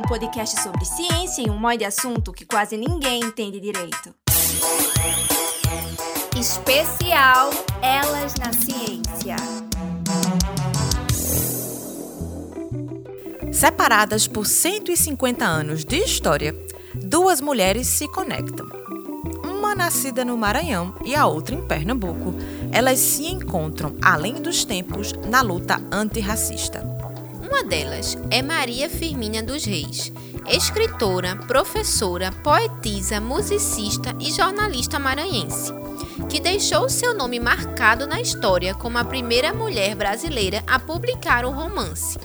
um podcast sobre ciência e um monte de assunto que quase ninguém entende direito. Especial Elas na Ciência. Separadas por 150 anos de história, duas mulheres se conectam. Uma nascida no Maranhão e a outra em Pernambuco, elas se encontram, além dos tempos, na luta antirracista. Uma delas é Maria Firmina dos Reis, escritora, professora, poetisa, musicista e jornalista maranhense, que deixou seu nome marcado na história como a primeira mulher brasileira a publicar o romance.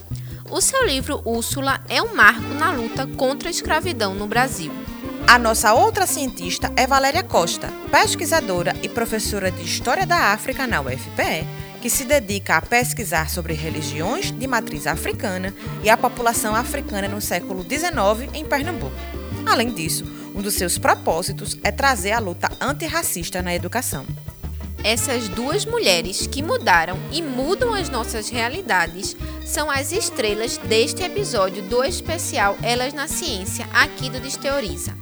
O seu livro Úrsula é um marco na luta contra a escravidão no Brasil. A nossa outra cientista é Valéria Costa, pesquisadora e professora de História da África na UFPE, que se dedica a pesquisar sobre religiões de matriz africana e a população africana no século XIX em Pernambuco. Além disso, um dos seus propósitos é trazer a luta antirracista na educação. Essas duas mulheres que mudaram e mudam as nossas realidades são as estrelas deste episódio do especial Elas na Ciência, aqui do Desteoriza.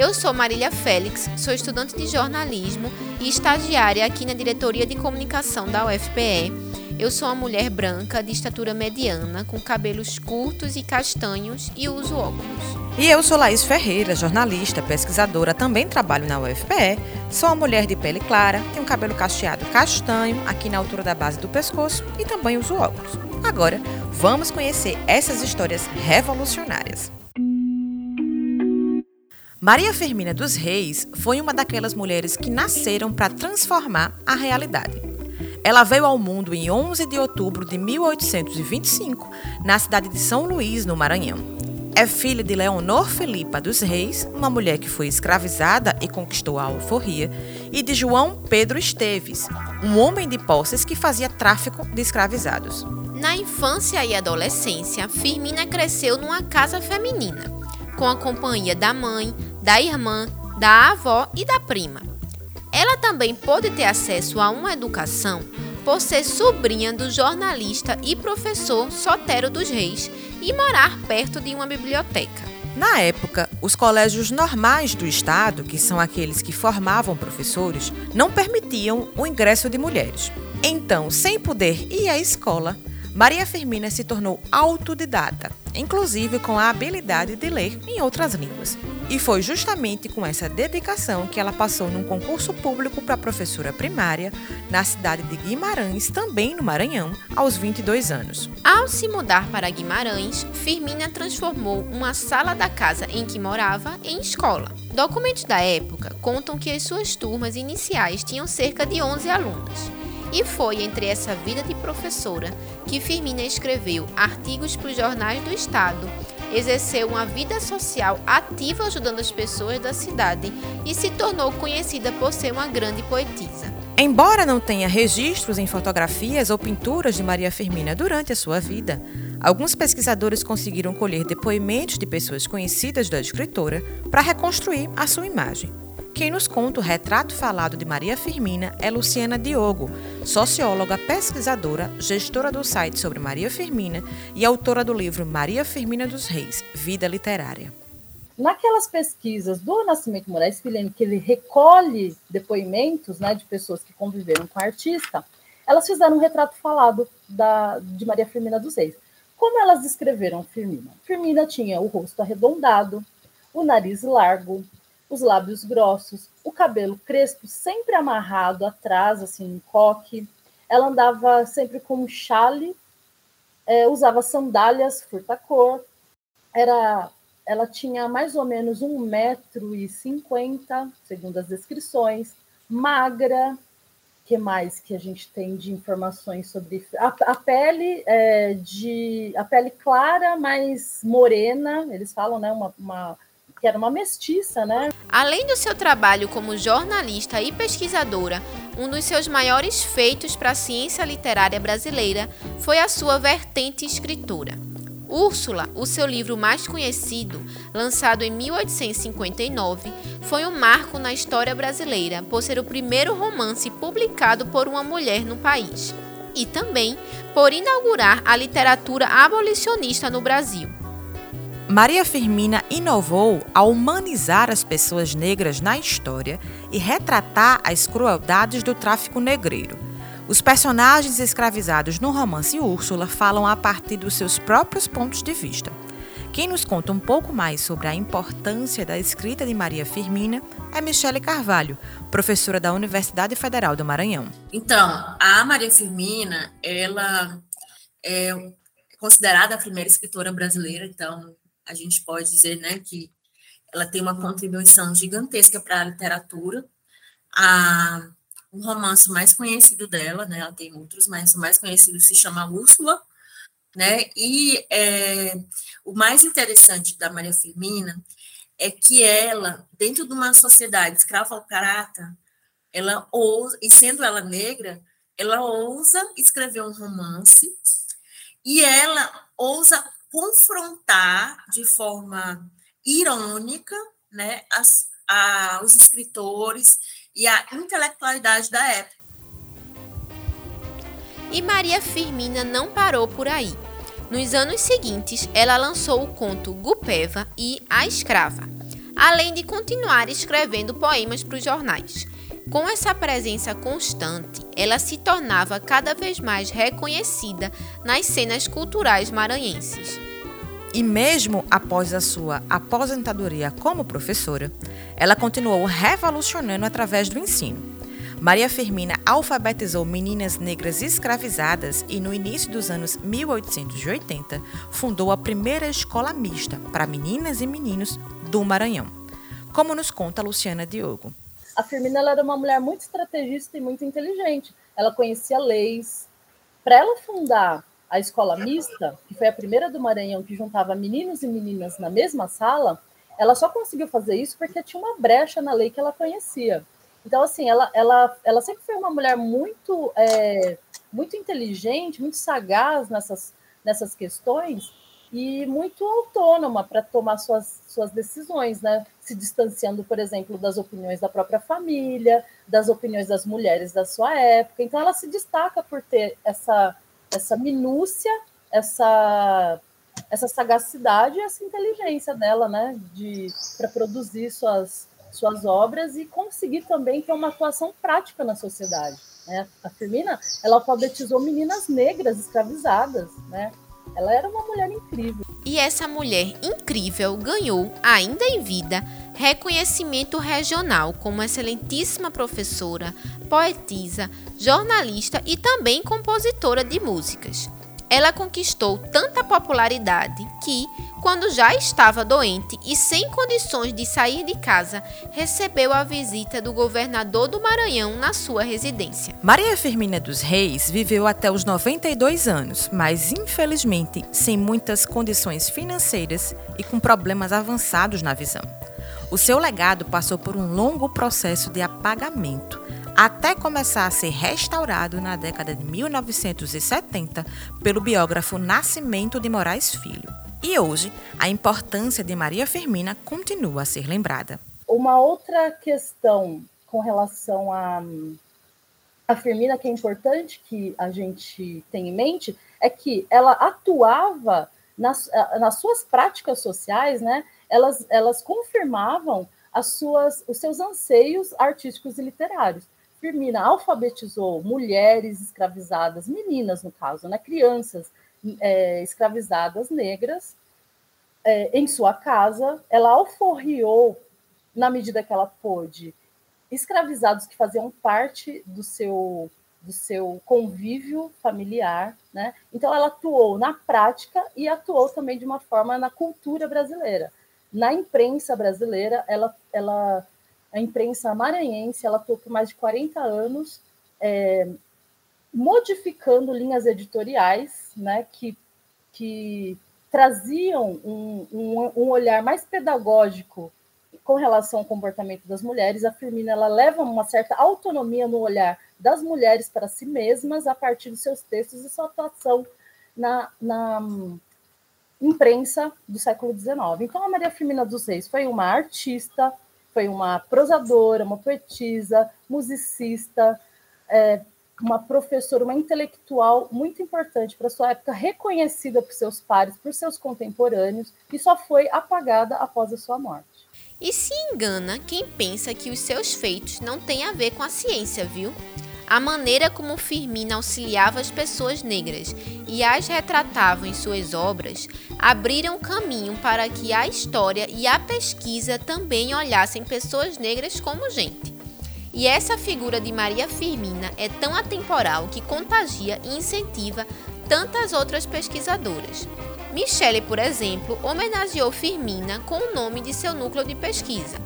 Eu sou Marília Félix, sou estudante de jornalismo e estagiária aqui na Diretoria de Comunicação da UFPE. Eu sou uma mulher branca de estatura mediana, com cabelos curtos e castanhos e uso óculos. E eu sou Laís Ferreira, jornalista, pesquisadora, também trabalho na UFPE. Sou uma mulher de pele clara, tenho cabelo cacheado castanho, aqui na altura da base do pescoço e também uso óculos. Agora, vamos conhecer essas histórias revolucionárias. Maria Firmina dos Reis foi uma daquelas mulheres que nasceram para transformar a realidade. Ela veio ao mundo em 11 de outubro de 1825, na cidade de São Luís, no Maranhão. É filha de Leonor Felipa dos Reis, uma mulher que foi escravizada e conquistou a alforria, e de João Pedro Esteves, um homem de posses que fazia tráfico de escravizados. Na infância e adolescência, Firmina cresceu numa casa feminina, com a companhia da mãe, da irmã, da avó e da prima. Ela também pôde ter acesso a uma educação por ser sobrinha do jornalista e professor Sotero dos Reis e morar perto de uma biblioteca. Na época, os colégios normais do estado, que são aqueles que formavam professores, não permitiam o ingresso de mulheres. Então, sem poder ir à escola, Maria Firmina se tornou autodidata, inclusive com a habilidade de ler em outras línguas. E foi justamente com essa dedicação que ela passou num concurso público para professora primária na cidade de Guimarães, também no Maranhão, aos 22 anos. Ao se mudar para Guimarães, Firmina transformou uma sala da casa em que morava em escola. Documentos da época contam que as suas turmas iniciais tinham cerca de 11 alunos. E foi entre essa vida de professora que Firmina escreveu artigos para os jornais do Estado, exerceu uma vida social ativa ajudando as pessoas da cidade e se tornou conhecida por ser uma grande poetisa. Embora não tenha registros em fotografias ou pinturas de Maria Firmina durante a sua vida, alguns pesquisadores conseguiram colher depoimentos de pessoas conhecidas da escritora para reconstruir a sua imagem. Quem nos conta o retrato falado de Maria Firmina é Luciana Diogo, socióloga, pesquisadora, gestora do site sobre Maria Firmina e autora do livro Maria Firmina dos Reis, Vida Literária. Naquelas pesquisas do Nascimento Moraes Filho, que ele recolhe depoimentos né, de pessoas que conviveram com a artista, elas fizeram um retrato falado da, de Maria Firmina dos Reis. Como elas descreveram Firmina? Firmina tinha o rosto arredondado, o nariz largo, os lábios grossos, o cabelo crespo sempre amarrado atrás, assim, em coque. Ela andava sempre com um chale, é, usava sandálias furta-cor. Era, ela tinha mais ou menos um metro e cinquenta, segundo as descrições, magra. que mais que a gente tem de informações sobre a, a pele é, de a pele clara, mais morena? Eles falam, né, uma, uma que era uma mestiça, né? Além do seu trabalho como jornalista e pesquisadora, um dos seus maiores feitos para a ciência literária brasileira foi a sua vertente escritora. Úrsula, o seu livro mais conhecido, lançado em 1859, foi um marco na história brasileira por ser o primeiro romance publicado por uma mulher no país e também por inaugurar a literatura abolicionista no Brasil. Maria Firmina inovou ao humanizar as pessoas negras na história e retratar as crueldades do tráfico negreiro. Os personagens escravizados no romance Úrsula falam a partir dos seus próprios pontos de vista. Quem nos conta um pouco mais sobre a importância da escrita de Maria Firmina é Michele Carvalho, professora da Universidade Federal do Maranhão. Então, a Maria Firmina, ela é considerada a primeira escritora brasileira, então a gente pode dizer né, que ela tem uma contribuição gigantesca para a literatura. A, o romance mais conhecido dela, né, ela tem outros, mas o mais conhecido se chama Úrsula, né, e é, o mais interessante da Maria Firmina é que ela, dentro de uma sociedade escravocrata, ela ousa, e sendo ela negra, ela ousa escrever um romance e ela ousa confrontar de forma irônica né, as, a, os escritores e a intelectualidade da época. E Maria Firmina não parou por aí. Nos anos seguintes, ela lançou o conto Gupeva e A Escrava, além de continuar escrevendo poemas para os jornais. Com essa presença constante, ela se tornava cada vez mais reconhecida nas cenas culturais maranhenses. E mesmo após a sua aposentadoria como professora, ela continuou revolucionando através do ensino. Maria Firmina alfabetizou meninas negras escravizadas e, no início dos anos 1880, fundou a primeira escola mista para meninas e meninos do Maranhão, como nos conta Luciana Diogo a Firmina era uma mulher muito estrategista e muito inteligente. Ela conhecia leis. Para ela fundar a escola mista, que foi a primeira do Maranhão que juntava meninos e meninas na mesma sala, ela só conseguiu fazer isso porque tinha uma brecha na lei que ela conhecia. Então, assim, ela, ela, ela sempre foi uma mulher muito, é, muito inteligente, muito sagaz nessas, nessas questões, e muito autônoma para tomar suas, suas decisões, né? Se distanciando, por exemplo, das opiniões da própria família, das opiniões das mulheres da sua época. Então, ela se destaca por ter essa, essa minúcia, essa, essa sagacidade e essa inteligência dela, né? De, para produzir suas, suas obras e conseguir também ter uma atuação prática na sociedade. Né? A Firmina, ela alfabetizou meninas negras escravizadas, né? Ela era uma mulher incrível. E essa mulher incrível ganhou, ainda em vida, reconhecimento regional como excelentíssima professora, poetisa, jornalista e também compositora de músicas. Ela conquistou tanta popularidade que, quando já estava doente e sem condições de sair de casa, recebeu a visita do governador do Maranhão na sua residência. Maria Firmina dos Reis viveu até os 92 anos, mas infelizmente sem muitas condições financeiras e com problemas avançados na visão. O seu legado passou por um longo processo de apagamento até começar a ser restaurado na década de 1970 pelo biógrafo Nascimento de Moraes Filho. E hoje, a importância de Maria Firmina continua a ser lembrada. Uma outra questão com relação a, a Firmina que é importante que a gente tenha em mente é que ela atuava nas, nas suas práticas sociais, né? Elas, elas confirmavam as suas, os seus anseios artísticos e literários. Firmina alfabetizou mulheres escravizadas, meninas no caso, né, crianças é, escravizadas negras é, em sua casa. Ela alforriou, na medida que ela pôde, escravizados que faziam parte do seu do seu convívio familiar, né? Então ela atuou na prática e atuou também de uma forma na cultura brasileira. Na imprensa brasileira, ela, ela a imprensa maranhense, ela atuou por mais de 40 anos, é, modificando linhas editoriais, né, que, que traziam um, um, um, olhar mais pedagógico com relação ao comportamento das mulheres. A Firmina ela leva uma certa autonomia no olhar das mulheres para si mesmas a partir dos seus textos e sua atuação na, na imprensa do século XIX. Então, a Maria Firmina dos Reis foi uma artista, foi uma prosadora, uma poetisa, musicista, é, uma professora, uma intelectual muito importante para sua época, reconhecida por seus pares, por seus contemporâneos, e só foi apagada após a sua morte. E se engana quem pensa que os seus feitos não têm a ver com a ciência, viu? A maneira como Firmina auxiliava as pessoas negras e as retratava em suas obras abriram caminho para que a história e a pesquisa também olhassem pessoas negras como gente. E essa figura de Maria Firmina é tão atemporal que contagia e incentiva tantas outras pesquisadoras. Michele, por exemplo, homenageou Firmina com o nome de seu núcleo de pesquisa.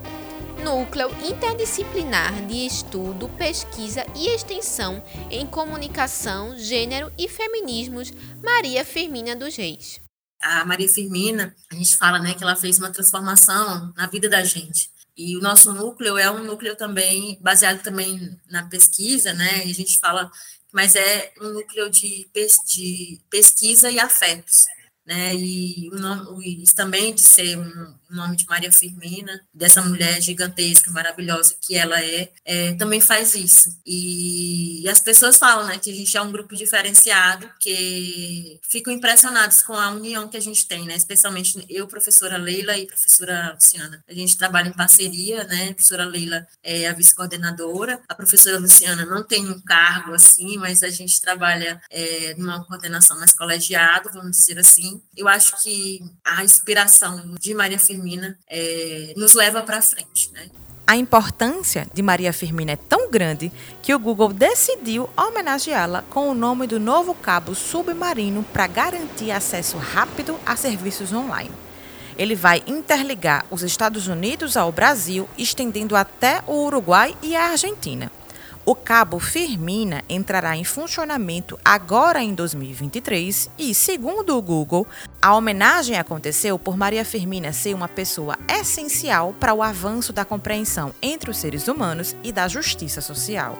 Núcleo Interdisciplinar de Estudo, Pesquisa e Extensão em Comunicação, Gênero e Feminismos, Maria Firmina dos Reis. A Maria Firmina, a gente fala né, que ela fez uma transformação na vida da gente. E o nosso núcleo é um núcleo também baseado também na pesquisa, né? E a gente fala, mas é um núcleo de, de pesquisa e afetos né? E o isso também de ser um nome de Maria Firmina, dessa mulher gigantesca, maravilhosa que ela é, é também faz isso. E, e, as pessoas falam, né, que a gente é um grupo diferenciado, que ficam impressionados com a união que a gente tem, né? Especialmente eu, professora Leila e professora Luciana. A gente trabalha em parceria, né? A professora Leila é a vice-coordenadora, a professora Luciana não tem um cargo assim, mas a gente trabalha é, numa coordenação mais colegiado, vamos dizer assim, eu acho que a inspiração de Maria Firmina é, nos leva para frente, né? A importância de Maria Firmina é tão grande que o Google decidiu homenageá-la com o nome do novo cabo submarino para garantir acesso rápido a serviços online. Ele vai interligar os Estados Unidos ao Brasil, estendendo até o Uruguai e a Argentina. O cabo Firmina entrará em funcionamento agora em 2023 e, segundo o Google, a homenagem aconteceu por Maria Firmina ser uma pessoa essencial para o avanço da compreensão entre os seres humanos e da justiça social.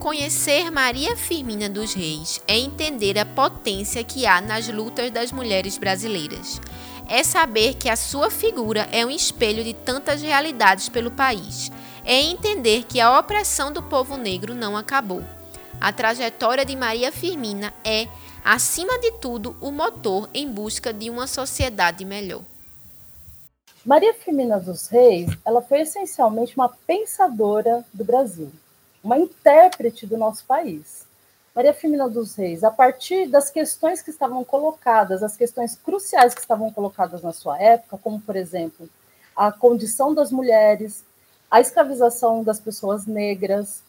Conhecer Maria Firmina dos Reis é entender a potência que há nas lutas das mulheres brasileiras. É saber que a sua figura é um espelho de tantas realidades pelo país é entender que a opressão do povo negro não acabou. A trajetória de Maria Firmina é, acima de tudo, o motor em busca de uma sociedade melhor. Maria Firmina dos Reis, ela foi essencialmente uma pensadora do Brasil, uma intérprete do nosso país. Maria Firmina dos Reis, a partir das questões que estavam colocadas, as questões cruciais que estavam colocadas na sua época, como, por exemplo, a condição das mulheres, a escravização das pessoas negras,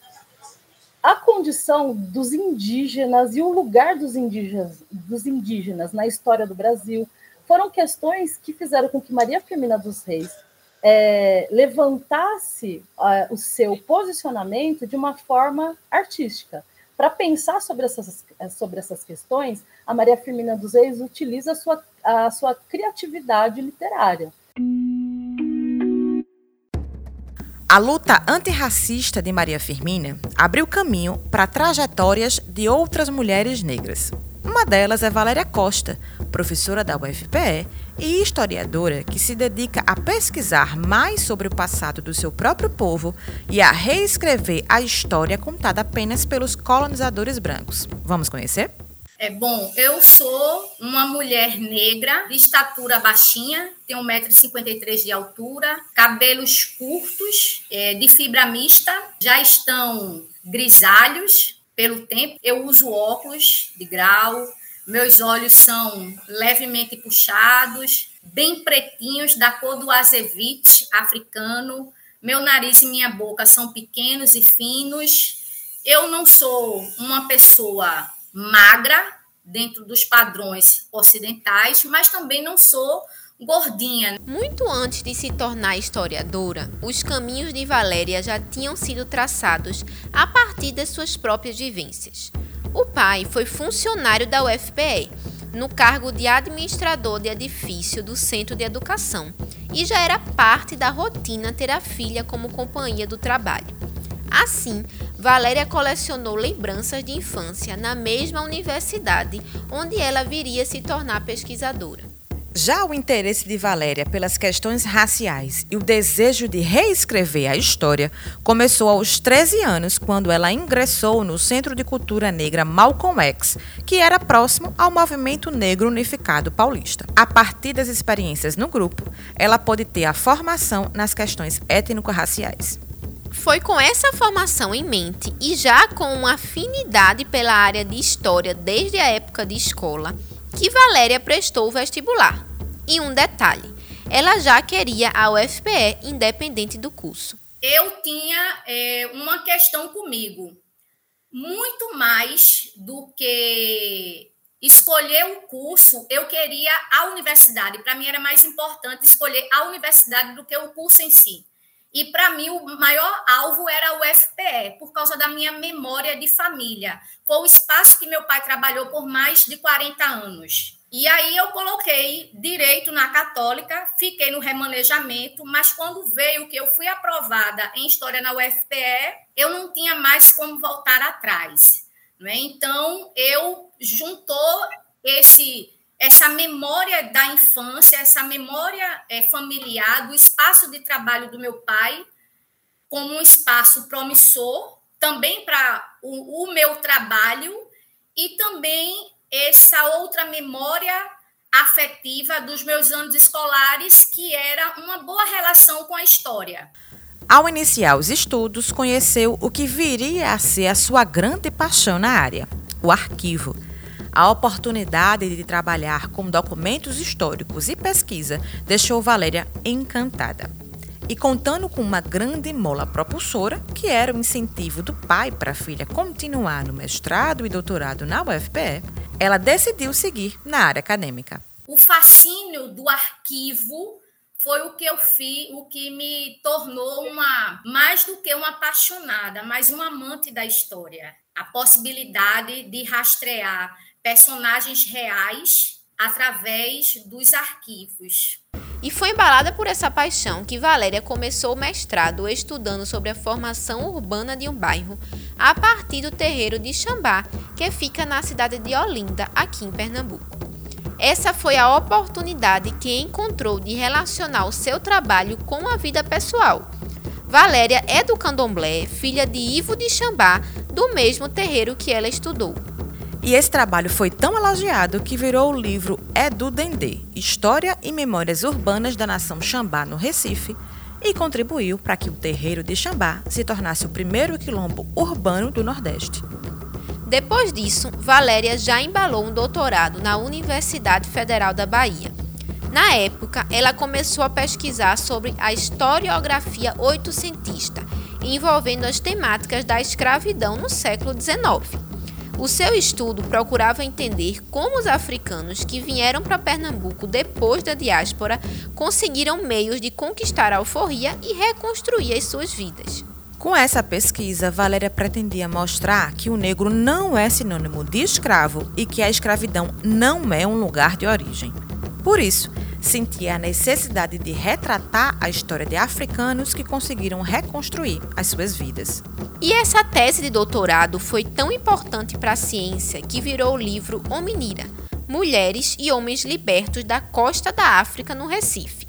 a condição dos indígenas e o lugar dos indígenas, dos indígenas na história do Brasil foram questões que fizeram com que Maria Firmina dos Reis é, levantasse uh, o seu posicionamento de uma forma artística. Para pensar sobre essas, sobre essas questões, a Maria Firmina dos Reis utiliza a sua, a sua criatividade literária. A luta antirracista de Maria Firmina abriu caminho para trajetórias de outras mulheres negras. Uma delas é Valéria Costa, professora da UFPE e historiadora que se dedica a pesquisar mais sobre o passado do seu próprio povo e a reescrever a história contada apenas pelos colonizadores brancos. Vamos conhecer? É bom, eu sou uma mulher negra, de estatura baixinha, tenho 1,53m de altura, cabelos curtos, é, de fibra mista, já estão grisalhos pelo tempo. Eu uso óculos de grau, meus olhos são levemente puxados, bem pretinhos, da cor do azevite africano. Meu nariz e minha boca são pequenos e finos. Eu não sou uma pessoa magra, dentro dos padrões ocidentais, mas também não sou gordinha. Muito antes de se tornar historiadora, os caminhos de Valéria já tinham sido traçados a partir das suas próprias vivências. O pai foi funcionário da UFPE, no cargo de administrador de edifício do Centro de Educação, e já era parte da rotina ter a filha como companhia do trabalho. Assim, Valéria colecionou lembranças de infância na mesma universidade onde ela viria se tornar pesquisadora. Já o interesse de Valéria pelas questões raciais e o desejo de reescrever a história começou aos 13 anos, quando ela ingressou no Centro de Cultura Negra Malcolm X, que era próximo ao Movimento Negro Unificado Paulista. A partir das experiências no grupo, ela pôde ter a formação nas questões étnico-raciais. Foi com essa formação em mente e já com uma afinidade pela área de história desde a época de escola que Valéria prestou o vestibular. E um detalhe: ela já queria a UFPE independente do curso. Eu tinha é, uma questão comigo. Muito mais do que escolher o curso, eu queria a universidade. Para mim era mais importante escolher a universidade do que o curso em si. E para mim o maior alvo era o UFPE, por causa da minha memória de família. Foi o espaço que meu pai trabalhou por mais de 40 anos. E aí eu coloquei direito na católica, fiquei no remanejamento, mas quando veio que eu fui aprovada em história na UFPE, eu não tinha mais como voltar atrás. Né? Então eu juntou esse essa memória da infância, essa memória é, familiar do espaço de trabalho do meu pai, como um espaço promissor, também para o, o meu trabalho, e também essa outra memória afetiva dos meus anos escolares, que era uma boa relação com a história. Ao iniciar os estudos, conheceu o que viria a ser a sua grande paixão na área, o arquivo a oportunidade de trabalhar com documentos históricos e pesquisa deixou Valéria encantada. E contando com uma grande mola propulsora, que era o incentivo do pai para a filha continuar no mestrado e doutorado na UFPE, ela decidiu seguir na área acadêmica. O fascínio do arquivo foi o que eu fiz, o que me tornou uma mais do que uma apaixonada, mas uma amante da história. A possibilidade de rastrear personagens reais através dos arquivos. E foi embalada por essa paixão que Valéria começou o mestrado estudando sobre a formação urbana de um bairro a partir do terreiro de Xambá, que fica na cidade de Olinda, aqui em Pernambuco. Essa foi a oportunidade que encontrou de relacionar o seu trabalho com a vida pessoal. Valéria é do candomblé, filha de Ivo de Xambá, do mesmo terreiro que ela estudou. E esse trabalho foi tão elogiado que virou o livro Edu Dendê, História e Memórias Urbanas da Nação Xambá no Recife, e contribuiu para que o terreiro de Xambá se tornasse o primeiro quilombo urbano do Nordeste. Depois disso, Valéria já embalou um doutorado na Universidade Federal da Bahia. Na época, ela começou a pesquisar sobre a historiografia oitocentista, envolvendo as temáticas da escravidão no século XIX. O seu estudo procurava entender como os africanos que vieram para Pernambuco depois da diáspora conseguiram meios de conquistar a alforria e reconstruir as suas vidas. Com essa pesquisa, Valéria pretendia mostrar que o negro não é sinônimo de escravo e que a escravidão não é um lugar de origem. Por isso, sentia a necessidade de retratar a história de africanos que conseguiram reconstruir as suas vidas. E essa tese de doutorado foi tão importante para a ciência que virou o livro Hominira Mulheres e Homens Libertos da Costa da África no Recife.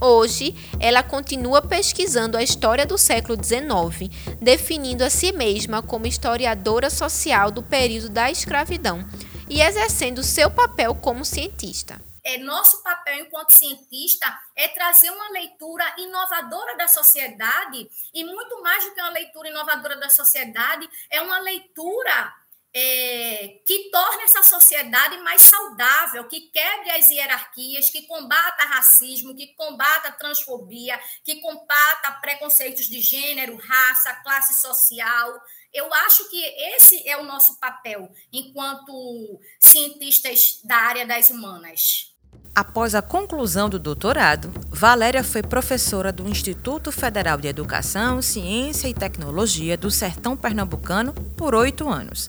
Hoje, ela continua pesquisando a história do século XIX, definindo a si mesma como historiadora social do período da escravidão e exercendo seu papel como cientista é, nosso papel enquanto cientista é trazer uma leitura inovadora da sociedade, e muito mais do que uma leitura inovadora da sociedade, é uma leitura é, que torne essa sociedade mais saudável, que quebre as hierarquias, que combata racismo, que combata transfobia, que combata preconceitos de gênero, raça, classe social. Eu acho que esse é o nosso papel enquanto cientistas da área das humanas. Após a conclusão do doutorado, Valéria foi professora do Instituto Federal de Educação, Ciência e Tecnologia do Sertão Pernambucano por oito anos.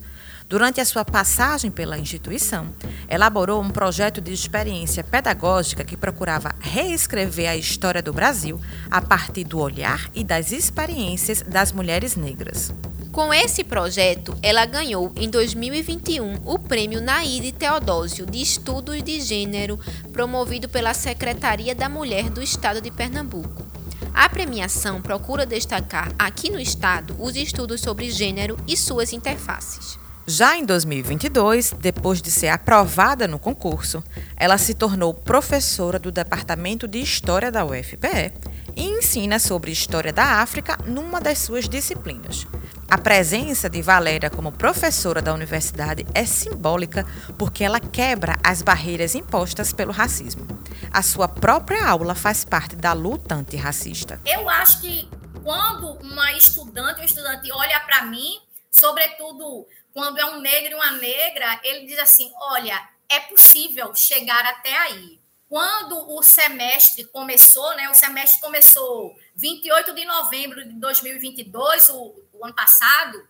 Durante a sua passagem pela instituição, elaborou um projeto de experiência pedagógica que procurava reescrever a história do Brasil a partir do olhar e das experiências das mulheres negras. Com esse projeto, ela ganhou em 2021 o Prêmio Naide Teodósio de Estudos de Gênero, promovido pela Secretaria da Mulher do Estado de Pernambuco. A premiação procura destacar aqui no estado os estudos sobre gênero e suas interfaces. Já em 2022, depois de ser aprovada no concurso, ela se tornou professora do Departamento de História da UFPE e ensina sobre história da África numa das suas disciplinas. A presença de Valéria como professora da universidade é simbólica porque ela quebra as barreiras impostas pelo racismo. A sua própria aula faz parte da luta antirracista. Eu acho que quando uma estudante ou um estudante olha para mim, sobretudo quando é um negro e uma negra, ele diz assim: olha, é possível chegar até aí. Quando o semestre começou, né? O semestre começou 28 de novembro de 2022, o, o ano passado.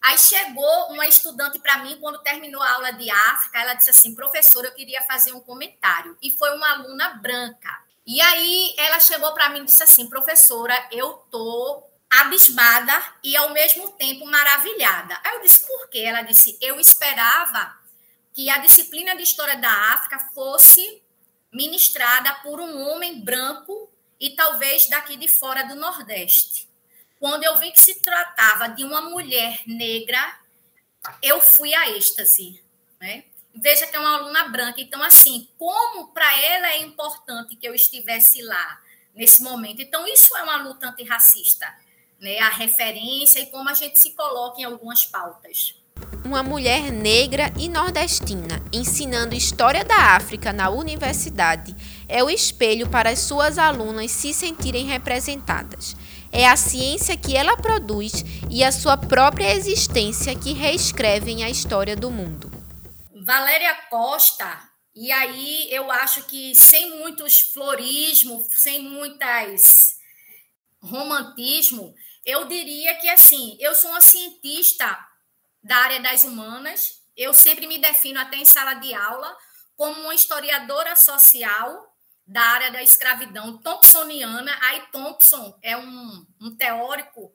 Aí chegou uma estudante para mim, quando terminou a aula de África, ela disse assim: professora, eu queria fazer um comentário. E foi uma aluna branca. E aí ela chegou para mim e disse assim: professora, eu tô abismada e ao mesmo tempo maravilhada. Aí eu disse: por quê? Ela disse: eu esperava que a disciplina de história da África fosse ministrada por um homem branco e talvez daqui de fora do Nordeste. Quando eu vi que se tratava de uma mulher negra, eu fui a êxtase. Né? Veja que é uma aluna branca. Então, assim, como para ela é importante que eu estivesse lá nesse momento. Então, isso é uma luta antirracista. Né? A referência e como a gente se coloca em algumas pautas uma mulher negra e nordestina ensinando história da África na universidade é o espelho para as suas alunas se sentirem representadas. É a ciência que ela produz e a sua própria existência que reescrevem a história do mundo. Valéria Costa, e aí eu acho que sem muitos florismo, sem muitas romantismo, eu diria que assim, eu sou uma cientista da área das humanas. Eu sempre me defino, até em sala de aula, como uma historiadora social da área da escravidão thompsoniana. Aí, Thompson é um, um teórico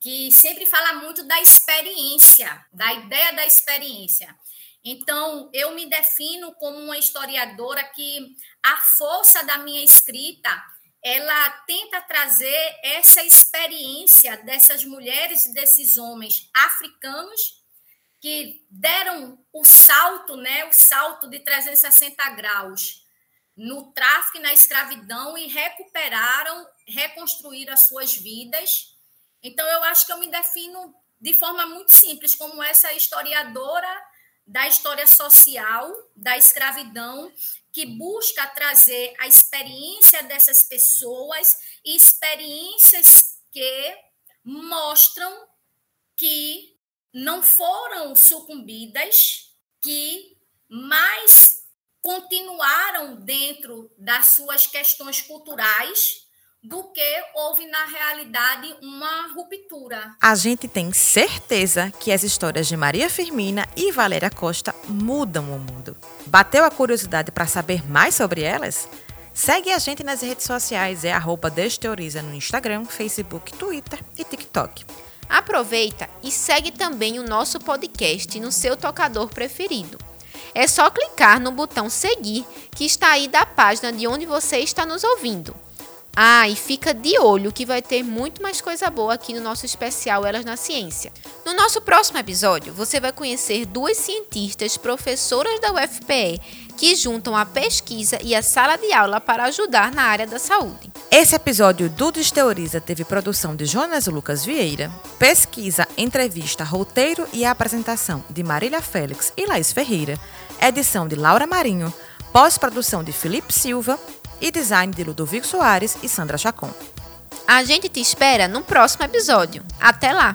que sempre fala muito da experiência, da ideia da experiência. Então, eu me defino como uma historiadora que a força da minha escrita, ela tenta trazer essa experiência dessas mulheres e desses homens africanos que deram o salto, né, o salto de 360 graus no tráfico e na escravidão e recuperaram, reconstruíram as suas vidas. Então, eu acho que eu me defino de forma muito simples como essa historiadora da história social da escravidão que busca trazer a experiência dessas pessoas e experiências que mostram que não foram sucumbidas, que mais continuaram dentro das suas questões culturais do que houve na realidade uma ruptura. A gente tem certeza que as histórias de Maria Firmina e Valéria Costa mudam o mundo. Bateu a curiosidade para saber mais sobre elas? Segue a gente nas redes sociais, é arroba Desteoriza no Instagram, Facebook, Twitter e TikTok. Aproveita e segue também o nosso podcast no seu tocador preferido. É só clicar no botão seguir que está aí da página de onde você está nos ouvindo. Ah, e fica de olho que vai ter muito mais coisa boa aqui no nosso especial Elas na Ciência. No nosso próximo episódio, você vai conhecer duas cientistas professoras da UFPE que juntam a pesquisa e a sala de aula para ajudar na área da saúde. Esse episódio do Desteoriza teve produção de Jonas Lucas Vieira, pesquisa, entrevista, roteiro e apresentação de Marília Félix e Laís Ferreira, edição de Laura Marinho, pós-produção de Felipe Silva e design de Ludovico Soares e Sandra Chacon. A gente te espera no próximo episódio. Até lá!